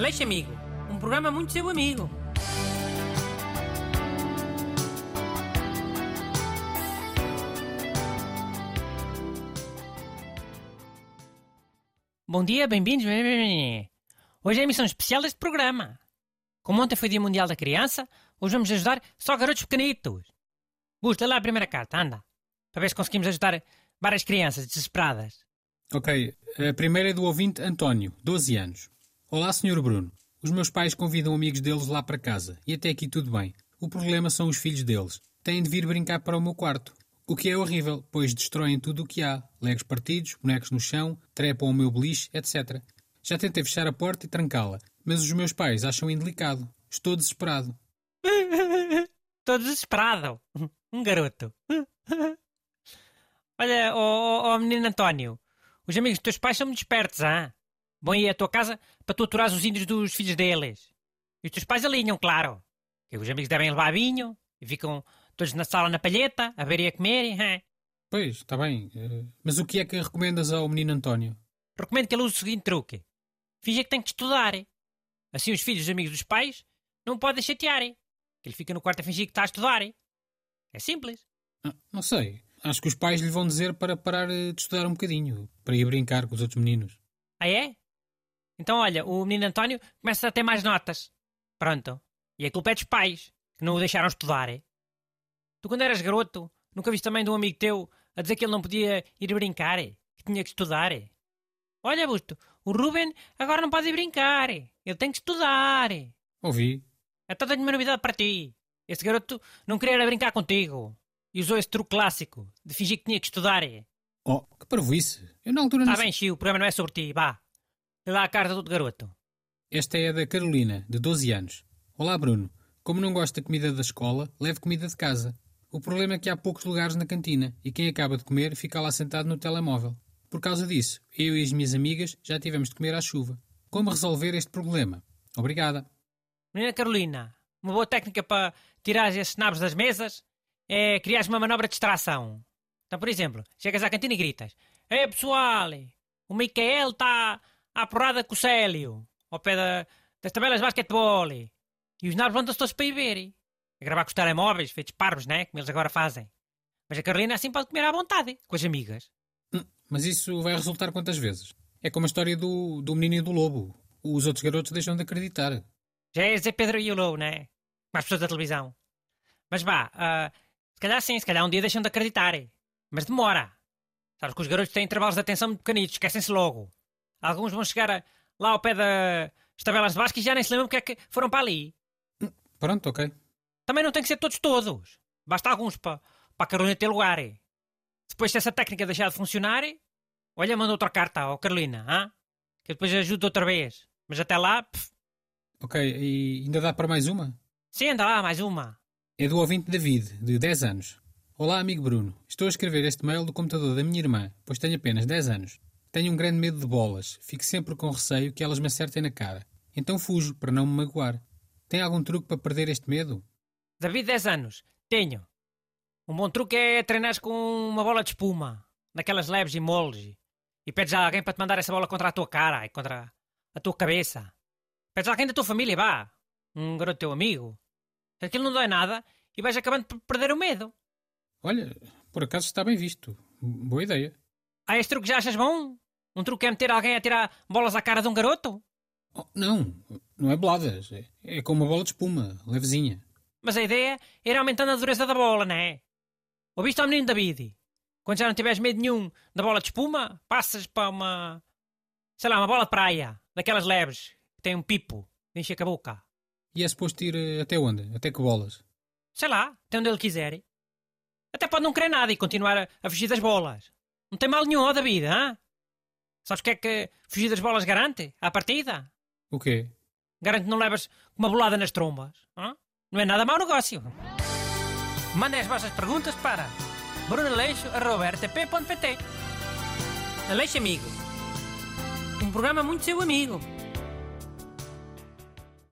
Aleixo Amigo, um programa muito seu amigo. Bom dia, bem-vindos. Hoje é a emissão especial deste programa. Como ontem foi Dia Mundial da Criança, hoje vamos ajudar só garotos pequenitos. Gusta, lá a primeira carta, anda. Para ver se conseguimos ajudar várias crianças desesperadas. Ok, a primeira é do ouvinte António, 12 anos. Olá, Sr. Bruno. Os meus pais convidam amigos deles lá para casa e até aqui tudo bem. O problema são os filhos deles. Têm de vir brincar para o meu quarto. O que é horrível, pois destroem tudo o que há. Legos partidos, bonecos no chão, trepam o meu beliche, etc. Já tentei fechar a porta e trancá-la, mas os meus pais acham indelicado. Estou desesperado. Estou desesperado. Um garoto. Olha, ó oh, oh, menino António, os amigos dos teus pais são muito espertos, ah? Vão ir à tua casa para tu aturares os índios dos filhos deles. E os teus pais alinham, claro. Que os amigos devem levar vinho e ficam todos na sala na palheta, a ver e a comer. Pois, está bem. Eh, mas o que é que recomendas ao menino António? Recomendo que ele use o seguinte truque. Finge que tem que estudar. Assim os filhos e amigos dos pais não podem chatear. Que ele fica no quarto a fingir que está a estudar. É simples. Ah, não sei. Acho que os pais lhe vão dizer para parar eh, de estudar um bocadinho, para ir brincar com os outros meninos. Ah, é? Então, olha, o menino António começa a ter mais notas. Pronto. E a culpa é dos pais, que não o deixaram estudar. Tu, quando eras garoto, nunca viste também de um amigo teu a dizer que ele não podia ir brincar, que tinha que estudar? Olha, Busto, o Ruben agora não pode ir brincar. Ele tem que estudar. Ouvi. Então tenho uma novidade para ti. Esse garoto não queria ir brincar contigo. E usou esse truque clássico de fingir que tinha que estudar. Oh, que parvoíce. Eu na altura não... Está bem, Chiu, o problema não é sobre ti. Vá. Lá a carta do garoto. Esta é a da Carolina, de 12 anos. Olá, Bruno. Como não gosta da comida da escola, leve comida de casa. O problema é que há poucos lugares na cantina e quem acaba de comer fica lá sentado no telemóvel. Por causa disso, eu e as minhas amigas já tivemos de comer à chuva. Como resolver este problema? Obrigada. Menina Carolina, uma boa técnica para tirar esses nabos das mesas é criar uma manobra de distração. Então, por exemplo, chegas à cantina e gritas: Ei pessoal, o Micael está à porrada com o Célio, ao pé da, das tabelas de basquetebol. E os nabos vão-se todos para ir ver. A gravar com os telemóveis, feitos parvos, né? Como eles agora fazem. Mas a Carolina assim pode comer à vontade, com as amigas. Hum, mas isso vai resultar quantas vezes? É como a história do, do menino e do lobo. Os outros garotos deixam de acreditar. Já é Zé Pedro e o lobo, né? Com as pessoas da televisão. Mas vá, uh, se calhar sim, se calhar um dia deixam de acreditar. Mas demora. Sabes que os garotos têm intervalos de atenção muito pequenitos, esquecem-se logo. Alguns vão chegar lá ao pé das tabelas de basquete e já nem se lembram porque é que foram para ali. Pronto, ok. Também não tem que ser todos todos. Basta alguns para, para a Carolina ter lugar. Depois, se essa técnica deixar de funcionar, olha, manda outra carta ao Carolina, hein? que depois ajuda outra vez. Mas até lá. Pff. Ok, e ainda dá para mais uma? Sim, anda lá, mais uma. É do ouvinte David, de 10 anos. Olá, amigo Bruno. Estou a escrever este mail do computador da minha irmã, pois tenho apenas 10 anos. Tenho um grande medo de bolas. Fico sempre com receio que elas me acertem na cara. Então fujo, para não me magoar. Tem algum truque para perder este medo? David, 10 anos. Tenho. Um bom truque é treinar com uma bola de espuma, naquelas leves e moles, e pedes a alguém para te mandar essa bola contra a tua cara e contra a tua cabeça. Pedes a alguém da tua família, vá. Um garoto teu amigo. Aquilo não dói nada e vais acabando por perder o medo. Olha, por acaso está bem visto. Boa ideia. Ah, este truque já achas bom? Um truque é meter alguém a tirar bolas à cara de um garoto? Oh, não, não é boladas. É, é com uma bola de espuma, levezinha. Mas a ideia era aumentando a dureza da bola, não é? Ouviste ao menino David? Quando já não tiveres medo nenhum da bola de espuma, passas para uma. sei lá, uma bola de praia, daquelas leves, que tem um pipo, de encher a boca. E é suposto ir eh, até onde? Até que bolas? Sei lá, até onde ele quiser. Até pode não querer nada e continuar a, a fugir das bolas. Não tem mal nenhum, ó David, hã? Sabes o que é que fugir das bolas garante? À partida? O quê? Garante que não levas uma bolada nas trombas. Hã? Não é nada mau negócio. Mandem as vossas perguntas para brunaleixo.rtp.pt Aleixo Amigo. Um programa muito seu amigo.